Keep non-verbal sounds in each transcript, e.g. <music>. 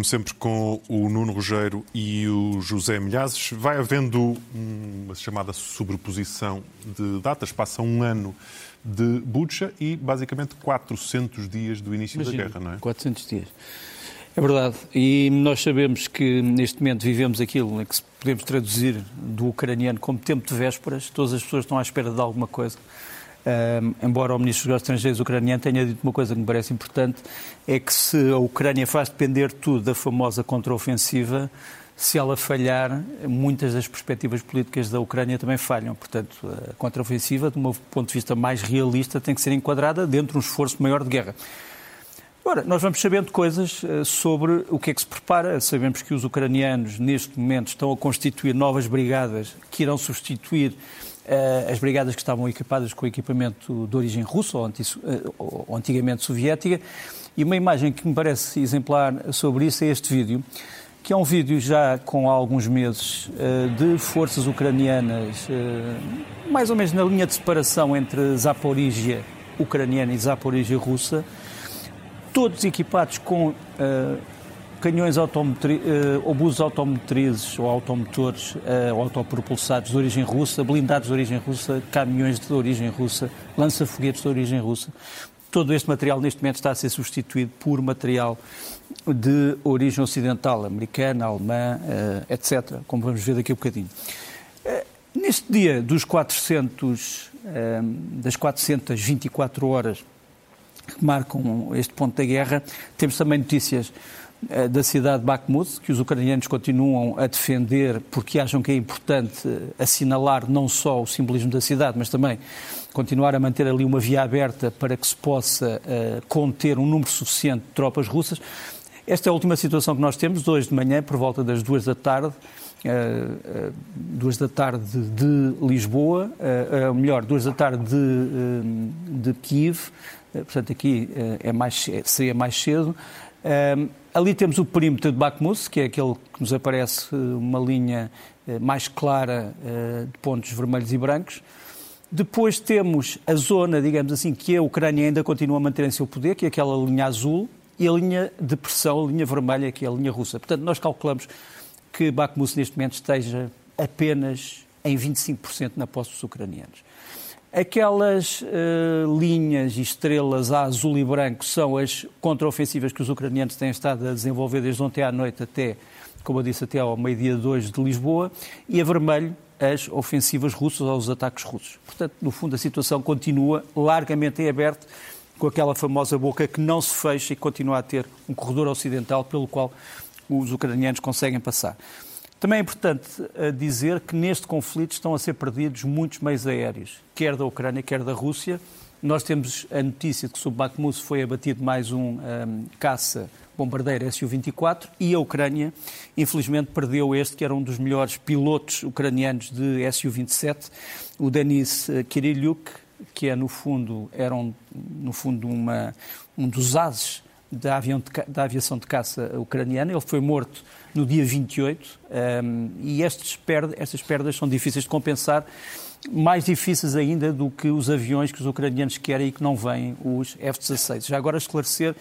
como sempre, com o Nuno Rogério e o José Milhazes. Vai havendo uma chamada sobreposição de datas. Passa um ano de Bucha e, basicamente, 400 dias do início Imagina, da guerra, não é? 400 dias. É verdade. E nós sabemos que, neste momento, vivemos aquilo que podemos traduzir do ucraniano como tempo de vésperas. Todas as pessoas estão à espera de alguma coisa. Embora o Ministro dos Negócios Estrangeiros ucraniano tenha dito uma coisa que me parece importante, é que se a Ucrânia faz depender tudo da famosa contraofensiva, se ela falhar, muitas das perspectivas políticas da Ucrânia também falham. Portanto, a contraofensiva, de um ponto de vista mais realista, tem que ser enquadrada dentro de um esforço maior de guerra. Ora, nós vamos sabendo coisas eh, sobre o que é que se prepara. Sabemos que os ucranianos, neste momento, estão a constituir novas brigadas que irão substituir uh, as brigadas que estavam equipadas com equipamento de origem russa uh, ou antigamente soviética. E uma imagem que me parece exemplar sobre isso é este vídeo, que é um vídeo já com alguns meses de forças ucranianas, mais ou menos na linha de separação entre Zaporizhia ucraniana e Zaporizhia russa todos equipados com uh, canhões automotri uh, obusos automotrizes ou automotores uh, autopropulsados de origem russa, blindados de origem russa, caminhões de origem russa, lança-foguetes de origem russa. Todo este material neste momento está a ser substituído por material de origem ocidental, americana, alemã, uh, etc., como vamos ver daqui a bocadinho. Neste dia dos 400, das 424 horas que marcam este ponto da guerra. Temos também notícias eh, da cidade de Bakhmut, que os ucranianos continuam a defender porque acham que é importante assinalar não só o simbolismo da cidade, mas também continuar a manter ali uma via aberta para que se possa uh, conter um número suficiente de tropas russas. Esta é a última situação que nós temos, hoje de manhã, por volta das duas da tarde, uh, uh, duas da tarde de Lisboa, uh, melhor, duas da tarde de, de Kiev, eh, portanto aqui eh, é mais, seria mais cedo. Um, ali temos o perímetro de Bakhmut, que é aquele que nos aparece eh, uma linha mais clara de pontos vermelhos e brancos. Depois temos a zona, digamos assim, que a Ucrânia ainda continua a manter em seu poder, que é aquela linha azul, e a linha de pressão, a linha vermelha, que é a linha russa. Portanto, nós calculamos que Bakhmut neste momento esteja apenas em 25% na posse dos ucranianos. Aquelas uh, linhas e estrelas a azul e branco são as contraofensivas que os ucranianos têm estado a desenvolver desde ontem à noite até, como eu disse, até ao meio-dia de hoje de Lisboa, e a vermelho as ofensivas russas ou os ataques russos. Portanto, no fundo, a situação continua largamente em aberto, com aquela famosa boca que não se fecha e continua a ter um corredor ocidental pelo qual os ucranianos conseguem passar. Também é importante eh, dizer que neste conflito estão a ser perdidos muitos meios aéreos, quer da Ucrânia, quer da Rússia. Nós temos a notícia de que sob Bakhmut foi abatido mais um, um ehm, caça bombardeiro Su-24 e a Ucrânia, infelizmente, perdeu este, que era um dos melhores pilotos ucranianos de Su-27, o Denis eh, Kiriliuk, que é, no fundo, era um, no fundo uma, um dos ases da, avião de, da aviação de caça ucraniana. Ele foi morto no dia 28 um, e estes perd estas perdas são difíceis de compensar, mais difíceis ainda do que os aviões que os ucranianos querem e que não vêm, os F-16. Já agora esclarecer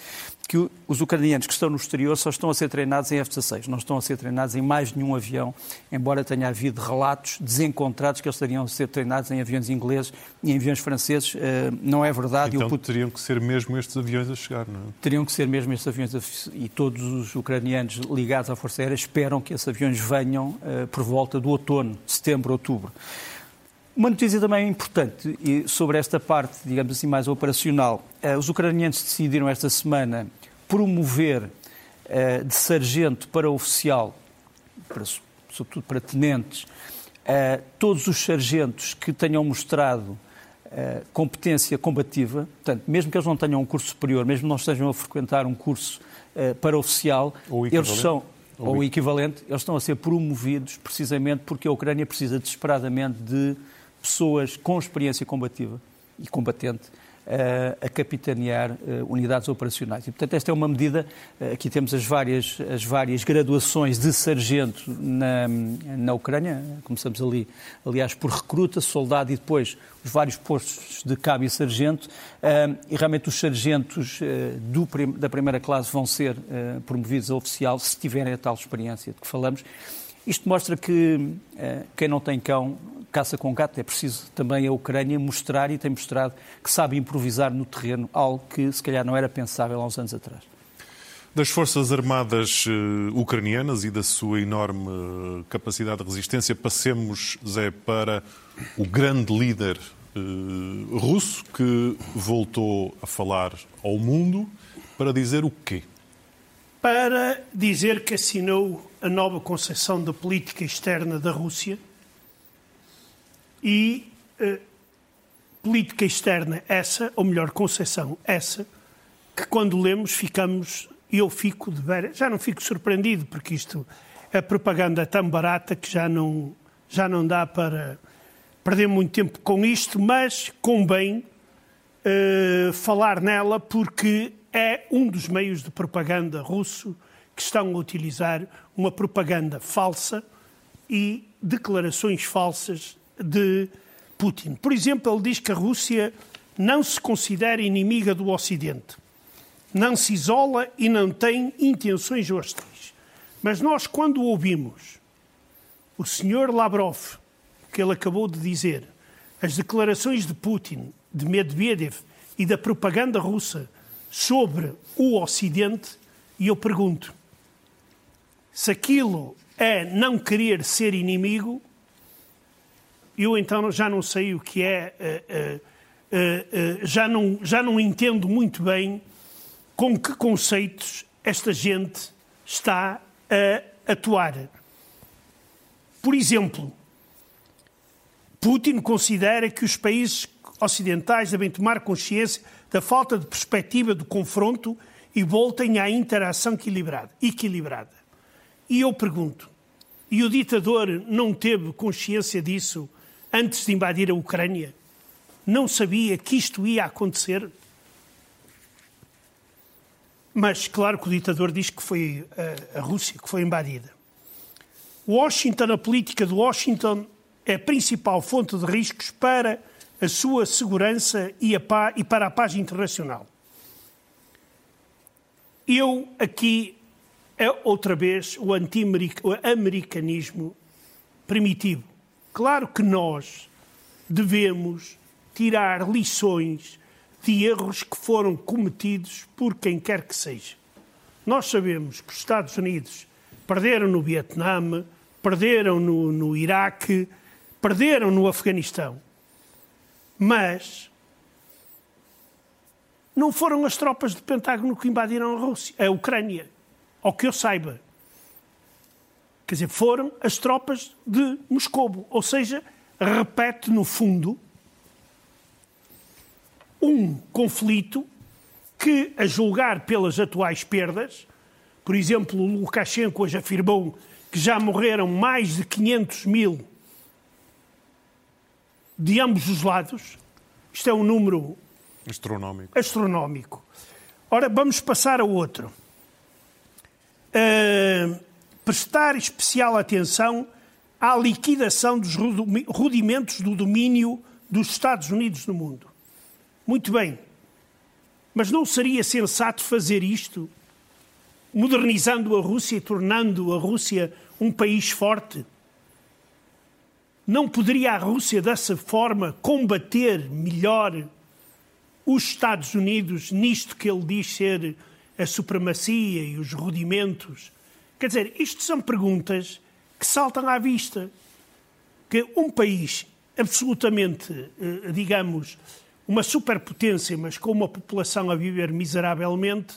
que os ucranianos que estão no exterior só estão a ser treinados em F-16, não estão a ser treinados em mais nenhum avião, embora tenha havido relatos desencontrados que eles estariam a ser treinados em aviões ingleses e em aviões franceses. Eh, não é verdade. Então teriam que ser mesmo estes aviões a chegar, não é? Teriam que ser mesmo estes aviões a... e todos os ucranianos ligados à Força Aérea esperam que esses aviões venham uh, por volta do outono, setembro, outubro. Uma notícia também importante sobre esta parte, digamos assim, mais operacional. Eh, os ucranianos decidiram esta semana promover uh, de sargento para oficial, para, sobretudo para tenentes, uh, todos os sargentos que tenham mostrado competência combativa, portanto, mesmo que eles não tenham um curso superior, mesmo que não estejam a frequentar um curso para oficial, eles são ou o equivalente, eles estão a ser promovidos precisamente porque a Ucrânia precisa desesperadamente de pessoas com experiência combativa e combatente a capitanear unidades operacionais. E, portanto, esta é uma medida, aqui temos as várias, as várias graduações de sargento na, na Ucrânia, começamos ali, aliás, por recruta, soldado e depois os vários postos de cabo e sargento, e realmente os sargentos do, da primeira classe vão ser promovidos a oficial se tiverem a tal experiência de que falamos. Isto mostra que quem não tem cão caça com gato. É preciso também a Ucrânia mostrar e tem mostrado que sabe improvisar no terreno, algo que se calhar não era pensável há uns anos atrás. Das Forças Armadas uh, ucranianas e da sua enorme uh, capacidade de resistência, passemos, Zé, para o grande líder uh, russo que voltou a falar ao mundo para dizer o quê? Para dizer que assinou a nova concepção da política externa da Rússia e uh, política externa essa, ou melhor, concepção essa, que quando lemos ficamos, eu fico de ver, já não fico surpreendido, porque isto é propaganda tão barata que já não, já não dá para perder muito tempo com isto, mas convém uh, falar nela porque é um dos meios de propaganda russo que estão a utilizar uma propaganda falsa e declarações falsas de Putin. Por exemplo, ele diz que a Rússia não se considera inimiga do Ocidente, não se isola e não tem intenções hostis. Mas nós, quando ouvimos o senhor Lavrov, que ele acabou de dizer, as declarações de Putin, de Medvedev e da propaganda russa sobre o Ocidente, e eu pergunto: se aquilo é não querer ser inimigo, eu então já não sei o que é, uh, uh, uh, já, não, já não entendo muito bem com que conceitos esta gente está a atuar. Por exemplo, Putin considera que os países ocidentais devem tomar consciência da falta de perspectiva do confronto e voltem à interação equilibrada. equilibrada. E eu pergunto, e o ditador não teve consciência disso antes de invadir a Ucrânia, não sabia que isto ia acontecer? Mas claro que o ditador diz que foi a, a Rússia que foi invadida. Washington, a política de Washington é a principal fonte de riscos para a sua segurança e, a e para a paz internacional. Eu aqui é outra vez o anti-americanismo primitivo. Claro que nós devemos tirar lições de erros que foram cometidos por quem quer que seja. Nós sabemos que os Estados Unidos perderam no Vietnã, perderam no, no Iraque, perderam no Afeganistão. Mas não foram as tropas do Pentágono que invadiram a Rússia, a Ucrânia, ao que eu saiba. Quer dizer, foram as tropas de Moscou. Ou seja, repete, no fundo, um conflito que, a julgar pelas atuais perdas, por exemplo, o Lukashenko hoje afirmou que já morreram mais de 500 mil de ambos os lados. Isto é um número astronómico. astronómico. Ora, vamos passar a outro. Uh, prestar especial atenção à liquidação dos rudimentos do domínio dos Estados Unidos no mundo. Muito bem, mas não seria sensato fazer isto modernizando a Rússia e tornando a Rússia um país forte? Não poderia a Rússia, dessa forma, combater melhor os Estados Unidos nisto que ele diz ser a supremacia e os rudimentos Quer dizer, isto são perguntas que saltam à vista. Que um país absolutamente, eh, digamos, uma superpotência, mas com uma população a viver miseravelmente,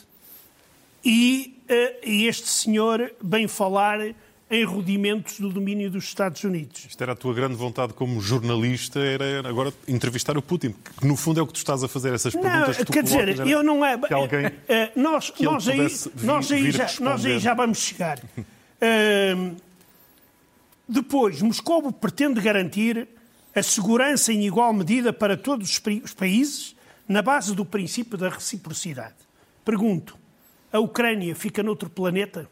e, eh, e este senhor vem falar em rudimentos do domínio dos Estados Unidos. Isto era a tua grande vontade como jornalista, era agora entrevistar o Putin, que no fundo é o que tu estás a fazer, essas perguntas não, que tu Quer dizer, eu não é... Que alguém uh, nós, que nós, aí, nós, aí já, nós aí já vamos chegar. uh, <laughs> depois, Moscou pretende garantir a segurança em igual medida para todos os países, na base do princípio da reciprocidade. Pergunto: a Ucrânia fica noutro planeta?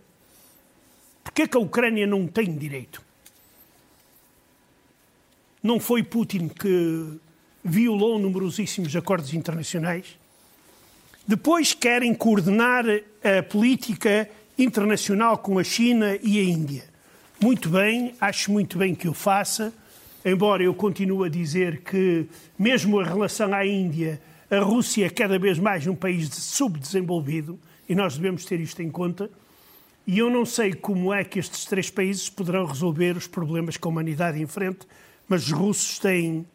Porquê que a Ucrânia não tem direito? Não foi Putin que violou numerosíssimos acordos internacionais? Depois querem coordenar a política internacional com a China e a Índia. Muito bem, acho muito bem que o faça, embora eu continue a dizer que, mesmo a relação à Índia, a Rússia é cada vez mais um país subdesenvolvido e nós devemos ter isto em conta. E eu não sei como é que estes três países poderão resolver os problemas que a humanidade enfrenta, mas os russos têm,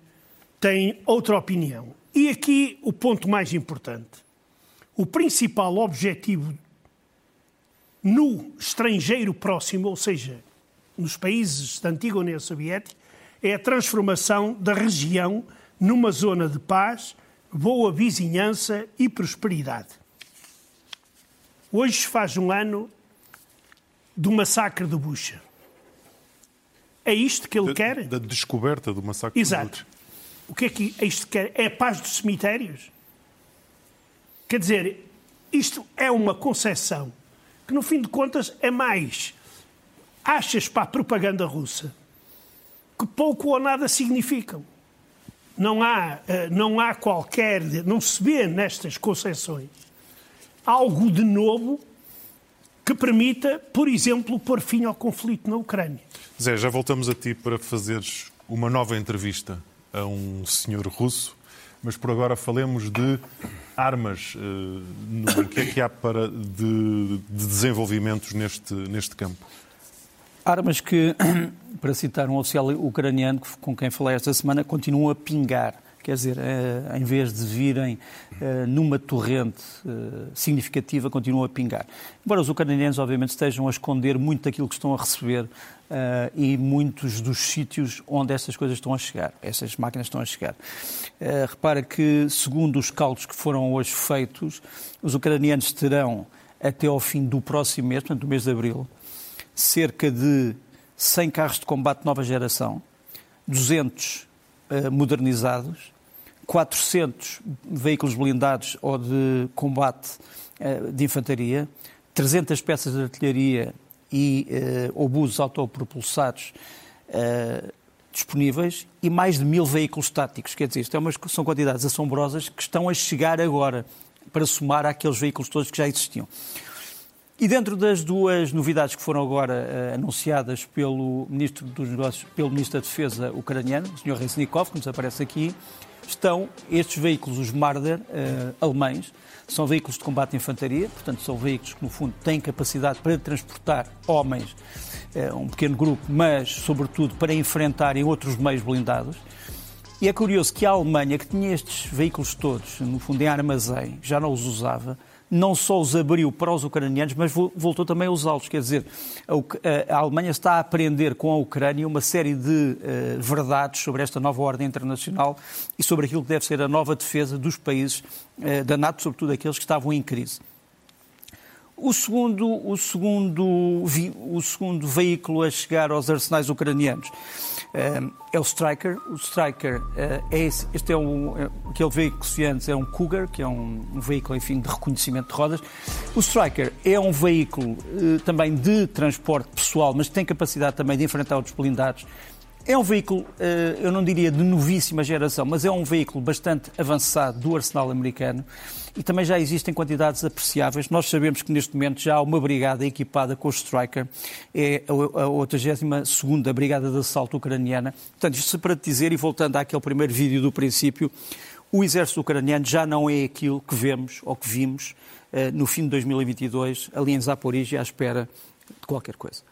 têm outra opinião. E aqui o ponto mais importante. O principal objetivo no estrangeiro próximo, ou seja, nos países da antiga União Soviética, é a transformação da região numa zona de paz, boa vizinhança e prosperidade. Hoje faz um ano do massacre de Bucha. É isto que ele da, quer? Da descoberta do massacre Exato. de Bucha. O que é que é isto que quer? É a paz dos cemitérios? Quer dizer, isto é uma concepção que, no fim de contas, é mais achas para a propaganda russa que pouco ou nada significam. Não há, eh, não há qualquer, não se vê nestas concessões algo de novo que permita, por exemplo, pôr fim ao conflito na Ucrânia. Zé, já voltamos a ti para fazeres uma nova entrevista a um senhor russo, mas por agora falemos de armas. Uh, o <coughs> que é que há para de, de desenvolvimentos neste, neste campo? Armas que, <coughs> para citar um oficial ucraniano com quem falei esta semana, continuam a pingar. Quer dizer, eh, em vez de virem eh, numa torrente eh, significativa, continuam a pingar. Embora os ucranianos, obviamente, estejam a esconder muito daquilo que estão a receber e muitos dos sítios onde essas coisas estão a chegar, essas máquinas estão a chegar. Repara que, segundo os cálculos que foram hoje feitos, os ucranianos terão, até ao fim do próximo mês, portanto, do mês de abril, cerca de 100 carros de combate nova geração, 200 modernizados, 400 veículos blindados ou de combate de infantaria, 300 peças de artilharia e uh, obuses autopropulsados uh, disponíveis e mais de mil veículos táticos. Quer dizer, isto é umas, são quantidades assombrosas que estão a chegar agora para somar àqueles veículos todos que já existiam. E dentro das duas novidades que foram agora uh, anunciadas pelo Ministro dos Negócios, pelo Ministro da Defesa ucraniano, o Sr. Reznikov, que nos aparece aqui, estão estes veículos, os Marder, uh, alemães, são veículos de combate de infantaria, portanto são veículos que no fundo têm capacidade para transportar homens, uh, um pequeno grupo, mas sobretudo para enfrentarem outros meios blindados. E é curioso que a Alemanha, que tinha estes veículos todos, no fundo em armazém, já não os usava, não só os abriu para os ucranianos, mas voltou também a usá-los. Quer dizer, a Alemanha está a aprender com a Ucrânia uma série de uh, verdades sobre esta nova ordem internacional e sobre aquilo que deve ser a nova defesa dos países uh, da NATO, sobretudo aqueles que estavam em crise. O segundo, o, segundo, o segundo veículo a chegar aos arsenais ucranianos eh, é o Striker. O Striker eh, é esse, este é, um, é aquele veículo que se antes é um Cougar, que é um, um, veículo enfim de reconhecimento de rodas. O Striker é um veículo eh, também de transporte pessoal, mas tem capacidade também de enfrentar outros blindados é um veículo, eh, eu não diria de novíssima geração, mas é um veículo bastante avançado do arsenal americano e também já existem quantidades apreciáveis. Nós sabemos que neste momento já há uma brigada equipada com o Striker, é a 82ª Brigada de Assalto Ucraniana. Portanto, isto para te dizer, e voltando àquele primeiro vídeo do princípio, o exército ucraniano já não é aquilo que vemos ou que vimos eh, no fim de 2022, ali em Zaporizhia, à espera de qualquer coisa.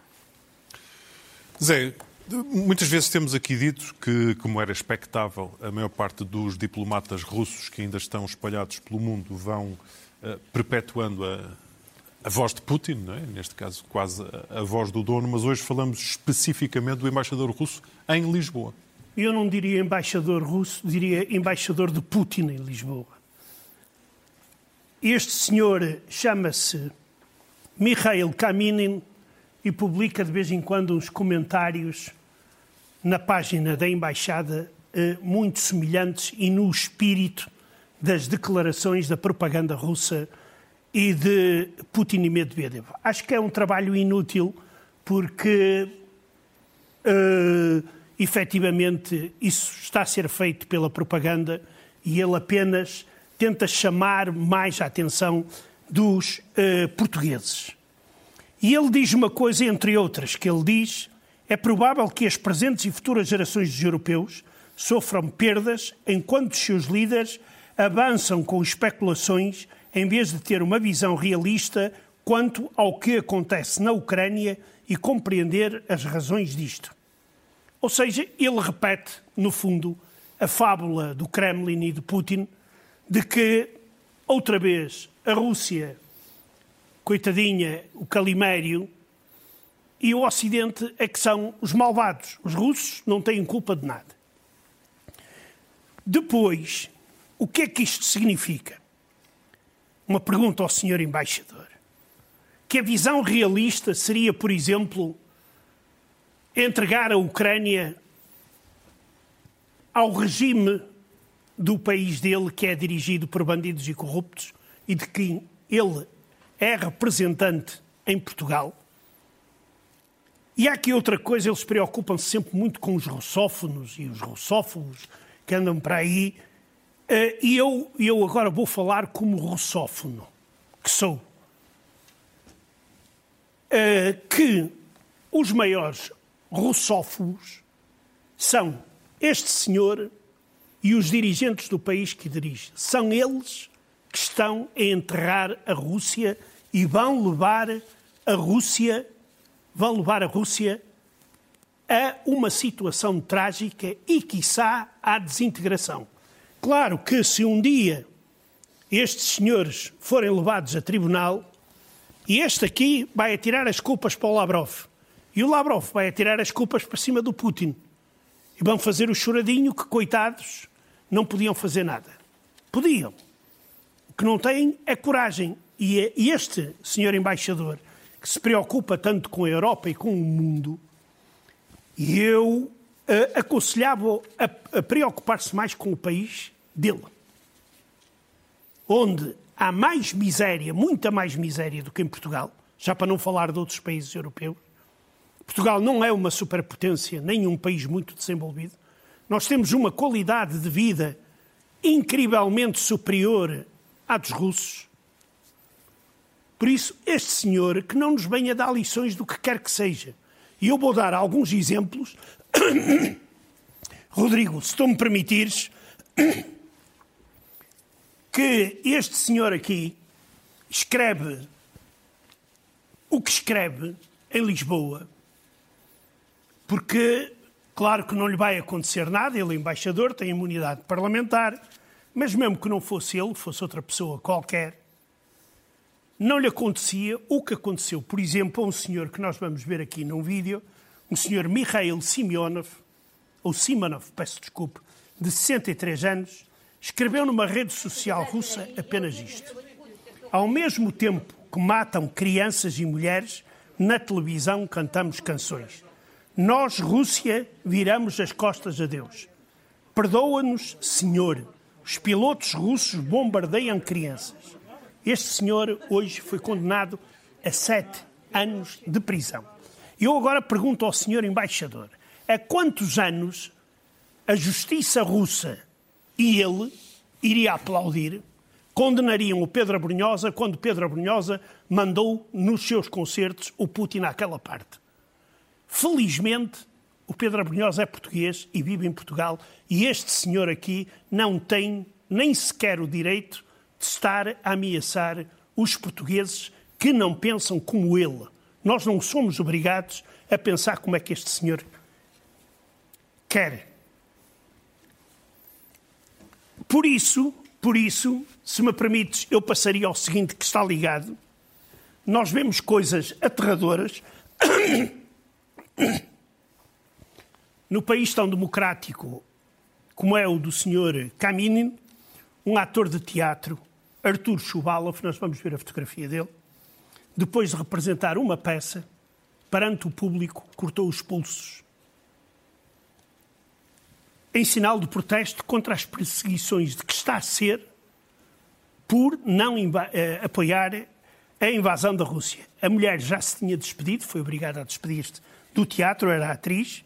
Zé, Muitas vezes temos aqui dito que, como era expectável, a maior parte dos diplomatas russos que ainda estão espalhados pelo mundo vão uh, perpetuando a, a, voz de Putin, é? neste caso quase a, a, voz do dono, mas hoje falamos especificamente do embaixador russo em Lisboa. Eu não diria embaixador russo, diria embaixador de Putin em Lisboa. Este senhor chama-se Mikhail Kaminin e publica de vez em quando uns comentários na página da Embaixada eh, muito semelhantes e no espírito das declarações da propaganda russa e de Putin e Medvedev. Acho que é um trabalho inútil porque, uh, efetivamente, isso está a ser feito pela propaganda e ele apenas tenta chamar mais a atenção dos uh, portugueses. E ele diz uma coisa, entre outras, que ele diz é provável que as presentes e futuras gerações de europeus sofram perdas enquanto seus líderes avançam com especulações em vez de ter uma visão realista quanto ao que acontece na Ucrânia e compreender as razões disto. Ou seja, ele repete, no fundo, a fábula do Kremlin e de Putin de que, outra vez, a Rússia, coitadinha, o calimério, e o Ocidente é que são os malvados. Os russos não têm culpa de nada. Depois, o que é que isto significa? Uma pergunta ao senhor embaixador. Que a visão realista seria, por exemplo, entregar a Ucrânia ao regime do país dele, que é dirigido por bandidos e corruptos, e de quem ele é representante em Portugal? E há aqui outra coisa, eles preocupam-se sempre muito com os russófonos e os russófobos que andam para aí. Eh, e eu, eu agora vou falar como russófono, que sou. Eh, que os maiores russófobos são este senhor e os dirigentes do país que dirige. São eles que estão a enterrar a Rússia e vão levar a Rússia vão levar a Rússia a uma situação trágica e, quiçá, à desintegração. Claro que se um dia estes senhores forem levados a tribunal, e este aqui vai atirar as culpas para o Lavrov, e o Lavrov vai atirar as culpas para cima do Putin, e vão fazer o choradinho que, coitados, não podiam fazer nada. Podiam. Que não têm é coragem. E é este senhor embaixador que se preocupa tanto com a Europa e com o mundo, e eu uh, aconselhava a, a preocupar-se mais com o país dele, onde há mais miséria, muita mais miséria do que em Portugal, já para não falar de outros países europeus. Portugal não é uma superpotência, nem um país muito desenvolvido. Nós temos uma qualidade de vida incrivelmente superior à dos russos. Por isso, este senhor que não nos venha dar lições do que quer que seja. E eu vou dar alguns exemplos. <coughs> Rodrigo, se tu me permitires, <coughs> que este senhor aqui escreve o que escreve em Lisboa, porque, claro que não lhe vai acontecer nada, ele é embaixador, tem imunidade parlamentar, mas mesmo que não fosse ele, fosse outra pessoa qualquer, não lhe acontecia o que aconteceu, por exemplo, a um senhor que nós vamos ver aqui num vídeo, um senhor Mikhail Simonov, ou Simonov, peço desculpe, de 63 anos, escreveu numa rede social russa apenas isto. Ao mesmo tempo que matam crianças e mulheres, na televisão cantamos canções. Nós, Rússia, viramos as costas a Deus. Perdoa-nos, Senhor. Os pilotos russos bombardeiam crianças. Este senhor hoje foi condenado a sete anos de prisão. Eu agora pergunto ao senhor embaixador: há quantos anos a justiça russa e ele iria aplaudir, condenariam o Pedro Abrunhosa quando Pedro Abrunhosa mandou nos seus concertos o Putin àquela parte? Felizmente, o Pedro Abrunhosa é português e vive em Portugal e este senhor aqui não tem nem sequer o direito de estar a ameaçar os portugueses que não pensam como ele. Nós não somos obrigados a pensar como é que este senhor quer. Por isso, por isso, se me permites, eu passaria ao seguinte que está ligado. Nós vemos coisas aterradoras <coughs> no país tão democrático como é o do senhor Kaminin, um ator de teatro Artur Chubalov, nós vamos ver a fotografia dele, depois de representar uma peça, perante o público, cortou os pulsos. Em sinal de protesto contra as perseguições de que está a ser por não eh, apoiar a invasão da Rússia. A mulher já se tinha despedido, foi obrigada a despedir-se do teatro, era atriz,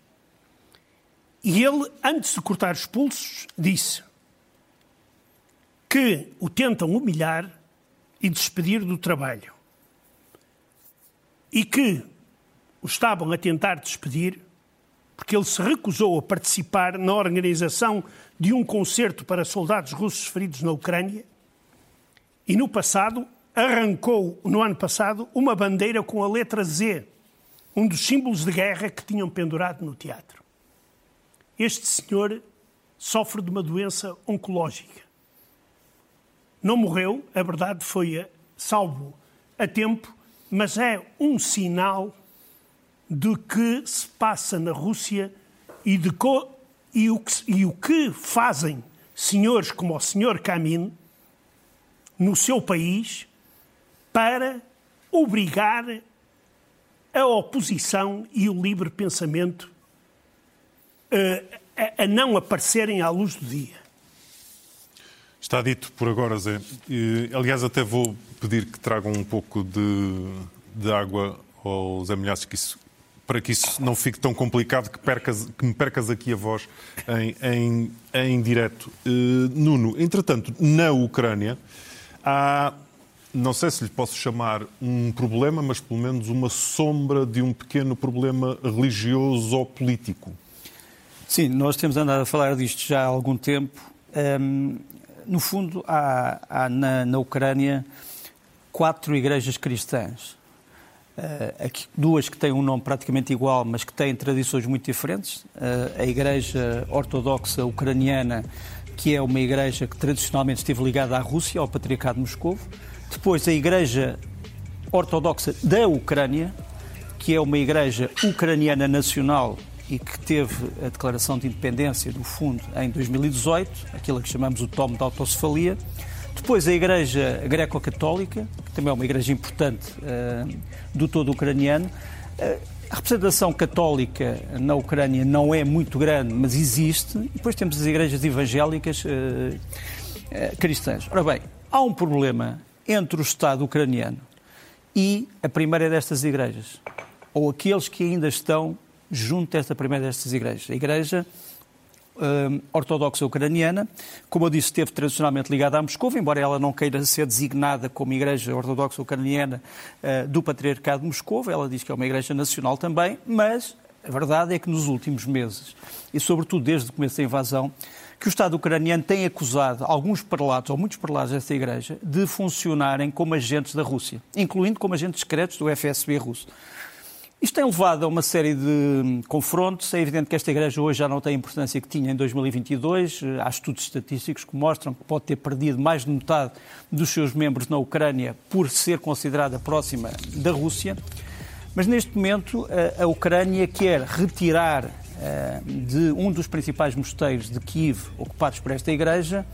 e ele, antes de cortar os pulsos, disse que o tentam humilhar e despedir do trabalho. E que o estavam a tentar despedir porque ele se recusou a participar na organização de um concerto para soldados russos feridos na Ucrânia e no passado arrancou, no ano passado, uma bandeira com a letra Z, um dos símbolos de guerra que tinham pendurado no teatro. Este senhor sofre de uma doença oncológica. Não morreu, a verdade foi salvo a tempo, mas é um sinal do que se passa na Rússia e, de co, e, o, que, e o que fazem senhores como o senhor Kamin no seu país para obrigar a oposição e o livre pensamento a, a não aparecerem à luz do dia. Está dito por agora, Zé. aliás, até vou pedir que tragam um pouco de, de água aos amelhaços, que isso para que isso não fique tão complicado que, percas, que me percas aqui a voz em, em, em direto. Uh, Nuno, entretanto, na Ucrânia há, não sei se lhe posso chamar um problema, mas pelo menos uma sombra de um pequeno problema religioso ou político. Sim, nós temos andado a falar disto já há algum tempo. Um, no fundo, há, há na, na Ucrânia quatro igrejas cristãs Uh, aqui, duas que têm um nome praticamente igual, mas que têm tradições muito diferentes. Uh, a Igreja Ortodoxa Ucraniana, que é uma igreja que tradicionalmente esteve ligada à Rússia, ao Patriarcado de Moscou. Depois a Igreja Ortodoxa da Ucrânia, que é uma igreja ucraniana nacional e que teve a declaração de independência do fundo em 2018, aquilo que chamamos o tomo da autocefalia. Depois a Igreja Greco-Católica, que também é uma igreja importante uh, do todo ucraniano. Uh, a representação católica na Ucrânia não é muito grande, mas existe. Depois temos as igrejas evangélicas uh, cristãs. Ora bem, há um problema entre o Estado ucraniano e a primeira destas igrejas, ou aqueles que ainda estão junto desta primeira destas igrejas. A igreja uh, ortodoxa ucraniana, como eu disse, esteve tradicionalmente ligada a Moscou, embora ela não queira ser designada como Igreja Ortodoxa Ucraniana uh, do Patriarcado de Moscou, ela diz que é uma igreja nacional também, mas a verdade é que nos últimos meses, e sobretudo desde o começo da invasão, que o Estado ucraniano tem acusado alguns prelados, ou muitos prelados desta igreja, de funcionarem como agentes da Rússia, incluindo como agentes secretos do FSB russo. Isto tem levado a uma série de confrontos. É evidente que esta Igreja hoje já não tem a importância que tinha em 2022. Há estudos estatísticos que mostram que pode ter perdido mais de metade dos seus membros na Ucrânia por ser considerada próxima da Rússia. Mas neste momento a Ucrânia quer retirar eh, de um dos principais mosteiros de Kiev ocupados por esta Igreja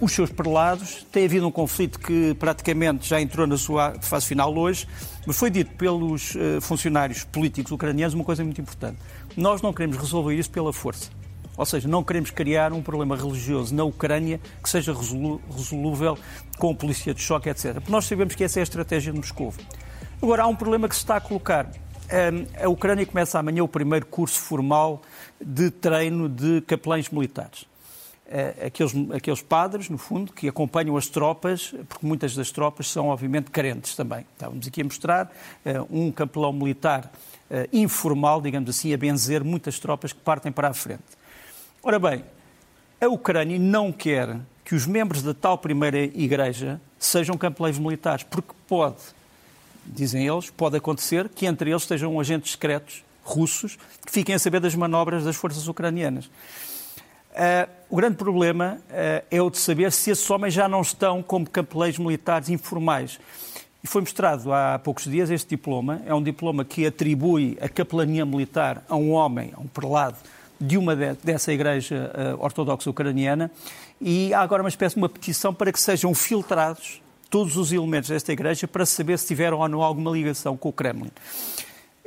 os seus prelados. Tem havido um conflito que praticamente já entrou na sua fase final hoje, mas foi dito pelos uh, funcionários políticos ucranianos uma coisa muito importante. Nós não queremos resolver isso pela força. Ou seja, não queremos criar um problema religioso na Ucrânia que seja resolúvel com polícia de choque, etc. Porque nós sabemos que essa é a estratégia de Moscou. Agora, há um problema que se está a colocar. A Ucrânia começa amanhã o primeiro curso formal de treino de capelães militares. Eh, aqueles, aqueles padres, no fundo, que acompanham as tropas, porque muitas das tropas são, obviamente, carentes também. Estávamos aqui a mostrar uh, um capelão militar uh, informal, digamos assim, a benzer muitas tropas que partem para a frente. Ora bem, a Ucrânia não quer que os membros da tal primeira igreja sejam campeões militares, porque pode, dizem eles, pode acontecer que entre eles estejam agentes secretos russos que fiquem a saber das manobras das forças ucranianas. Uh, o grande problema uh, é o de saber se esses homens já não estão como capeleiros militares informais. E foi mostrado há poucos dias este diploma. É um diploma que atribui a capelania militar a um homem, a um prelado, de uma de, dessa igreja uh, ortodoxa ucraniana. E há agora uma espécie de uma petição para que sejam filtrados todos os elementos desta igreja para saber se tiveram ou não alguma ligação com o Kremlin.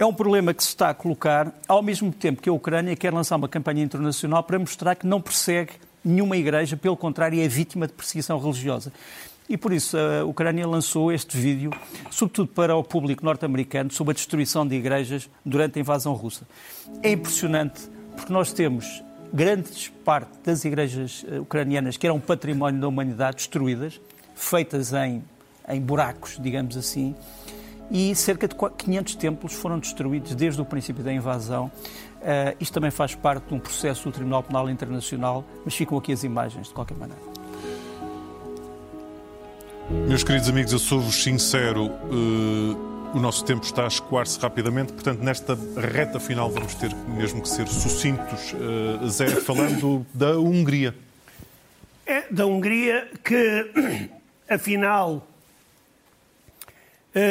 É um problema que se está a colocar, ao mesmo tempo que a Ucrânia quer lançar uma campanha internacional para mostrar que não persegue nenhuma igreja, pelo contrário, é vítima de perseguição religiosa. E por isso a Ucrânia lançou este vídeo, sobretudo para o público norte-americano, sobre a destruição de igrejas durante a invasão russa. É impressionante porque nós temos grandes parte das igrejas eh, ucranianas que eram património da humanidade destruídas, feitas em, em buracos, digamos assim, e cerca de 500 templos foram destruídos desde o princípio da invasão. Uh, isto também faz parte de um processo do Tribunal Penal Internacional, mas ficam aqui as imagens, de qualquer maneira. Meus queridos amigos, eu sou-vos sincero, uh, o nosso tempo está a escoar-se rapidamente, portanto, nesta reta final vamos ter mesmo que ser sucintos. Uh, Zé, falando da Hungria. É, da Hungria que, <clears throat> afinal, uh,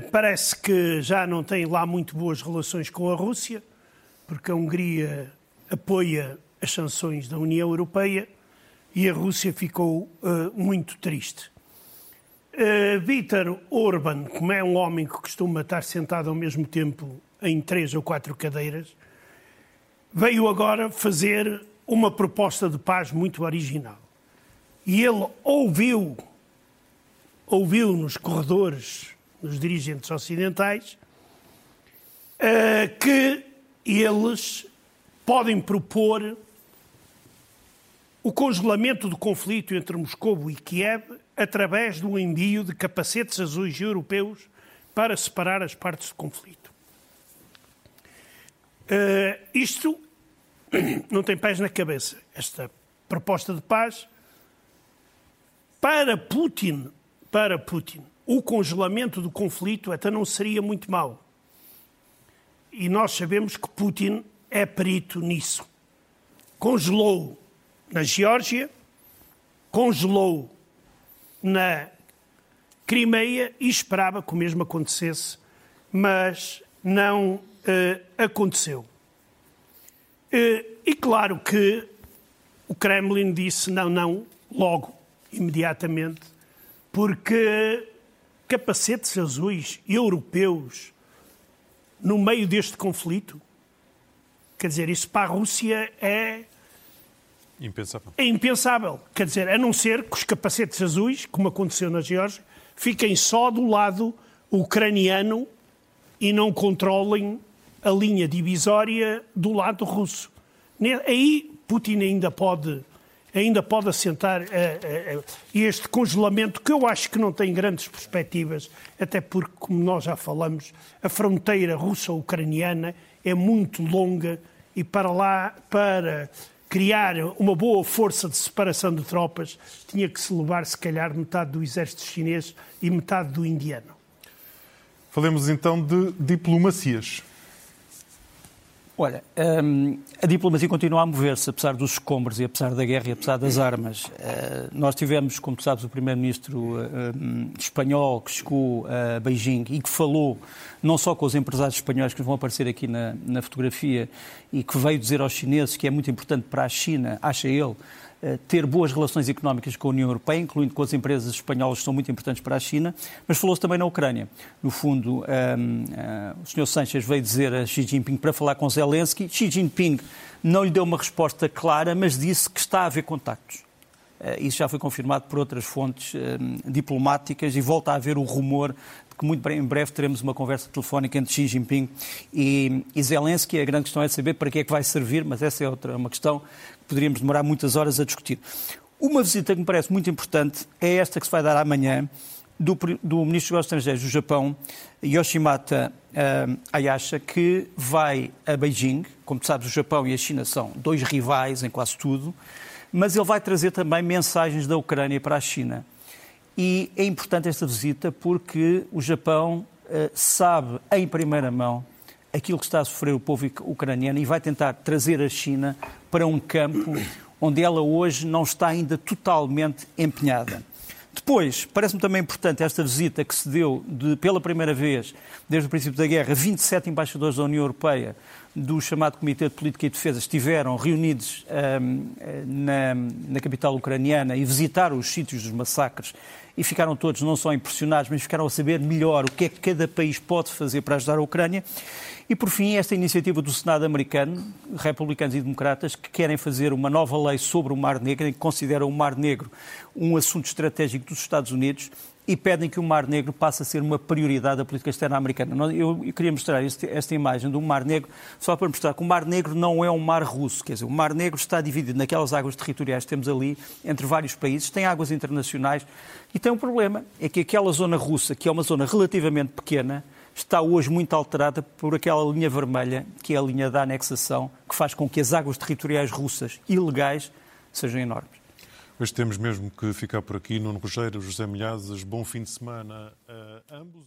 parece que já não tem lá muito boas relações com a Rússia, porque a Hungria apoia as sanções da União Europeia e a Rússia ficou muito triste. Uh, Vítor Orban, como é um homem que costuma estar sentado ao mesmo tempo em três ou quatro cadeiras, veio agora fazer uma proposta de paz muito original. E ele ouviu, ouviu nos corredores dos dirigentes ocidentais uh, que eles podem propor o congelamento do conflito entre Moscou e Kiev através do envio de capacetes azuis europeus para separar as partes do conflito. Uh, isto <clears throat> não tem pés na cabeça. Esta proposta de paz para Putin, para Putin, o congelamento do conflito até não seria muito mau. E nós sabemos que Putin é perito nisso. Congelou na Geórgia, congelou na Crimeia e esperava que o mesmo acontecesse, mas não uh, aconteceu. Uh, e claro que o Kremlin disse não, não, logo, imediatamente, porque capacetes azuis europeus no meio deste conflito, quer dizer, isso para a Rússia é Impensável. É impensável. Quer dizer, a não ser que os capacetes azuis, como aconteceu na Geórgia, fiquem só do lado ucraniano e não controlem a linha divisória do lado russo. Aí Putin ainda pode, ainda pode assentar uh, uh, uh, este congelamento, que eu acho que não tem grandes perspectivas, até porque, como nós já falamos, a fronteira russa-ucraniana é muito longa e para lá, para criar uma boa força de separação de tropas, tinha que se levar, se calhar, metade do exército chinês e metade do indiano. Falemos então de diplomacias. Olha, hum, a diplomacia continua a mover-se, apesar dos escombros e apesar da guerra e apesar das armas. Uh, nós tivemos, como tu sabes, o primeiro-ministro uh, espanhol que chegou a Beijing e que falou não só com os empresários espanhóis que vão aparecer aqui na, na fotografia e que veio dizer aos chineses que é muito importante para a China, acha ele, ter boas relações económicas com a União Europeia, incluindo com as empresas espanholas que são muito importantes para a China, mas falou-se também na Ucrânia. No fundo, um, ehm, eh, o Sr. Sanchez veio dizer a Xi Jinping para falar com Zelensky. Xi Jinping não lhe deu uma resposta clara, mas disse que está a haver contactos. Uh, isso já foi confirmado por outras fontes ehm, diplomáticas e volta a haver o rumor que muito em breve teremos uma conversa telefónica entre Xi Jinping e, e Zelensky. A grande questão é saber para que é que vai servir, mas essa é outra uma questão que poderíamos demorar muitas horas a discutir. Uma visita que me parece muito importante é esta que se vai dar amanhã do, do Ministro dos Estrangeiros do Japão, Yoshimata uh, Ayasha, que vai a Beijing. Como tu sabes, o Japão e a China são dois rivais em quase tudo, mas ele vai trazer também mensagens da Ucrânia para a China. E é importante esta visita porque o Japão uh, sabe em primeira mão aquilo que está a sofrer o povo ucraniano e vai tentar trazer a China para um campo onde ela hoje não está ainda totalmente empenhada. Depois, parece-me também importante esta visita que se deu de, pela primeira vez, desde o princípio da guerra, 27 embaixadores da União Europeia do chamado Comitê de Política e Defesa estiveram reunidos um, na, na, capital ucraniana e visitaram os sítios dos massacres e ficaram todos não só impressionados, mas ficaram a saber melhor o que é que cada país pode fazer para ajudar a Ucrânia. E, por fim, esta iniciativa do Senado americano, republicanos e democratas, que querem fazer uma nova lei sobre o Mar Negro, em que consideram o Mar Negro um assunto estratégico dos Estados Unidos e pedem que o Mar Negro passe a ser uma prioridade da política externa americana. Eu, queria mostrar este, esta imagem do Mar Negro só para mostrar que o Mar Negro não é um mar russo, quer dizer, o Mar Negro está dividido naquelas águas territoriais que temos ali entre vários países, tem águas internacionais e tem um problema, é que aquela zona russa, que é uma zona relativamente pequena, está hoje muito alterada por aquela linha vermelha, que é a linha da anexação, que faz com que as águas territoriais russas ilegais sejam enormes. Hoje temos mesmo que ficar por aqui. Nuno Rogério, José Milhazes, bom fim de semana a ambos.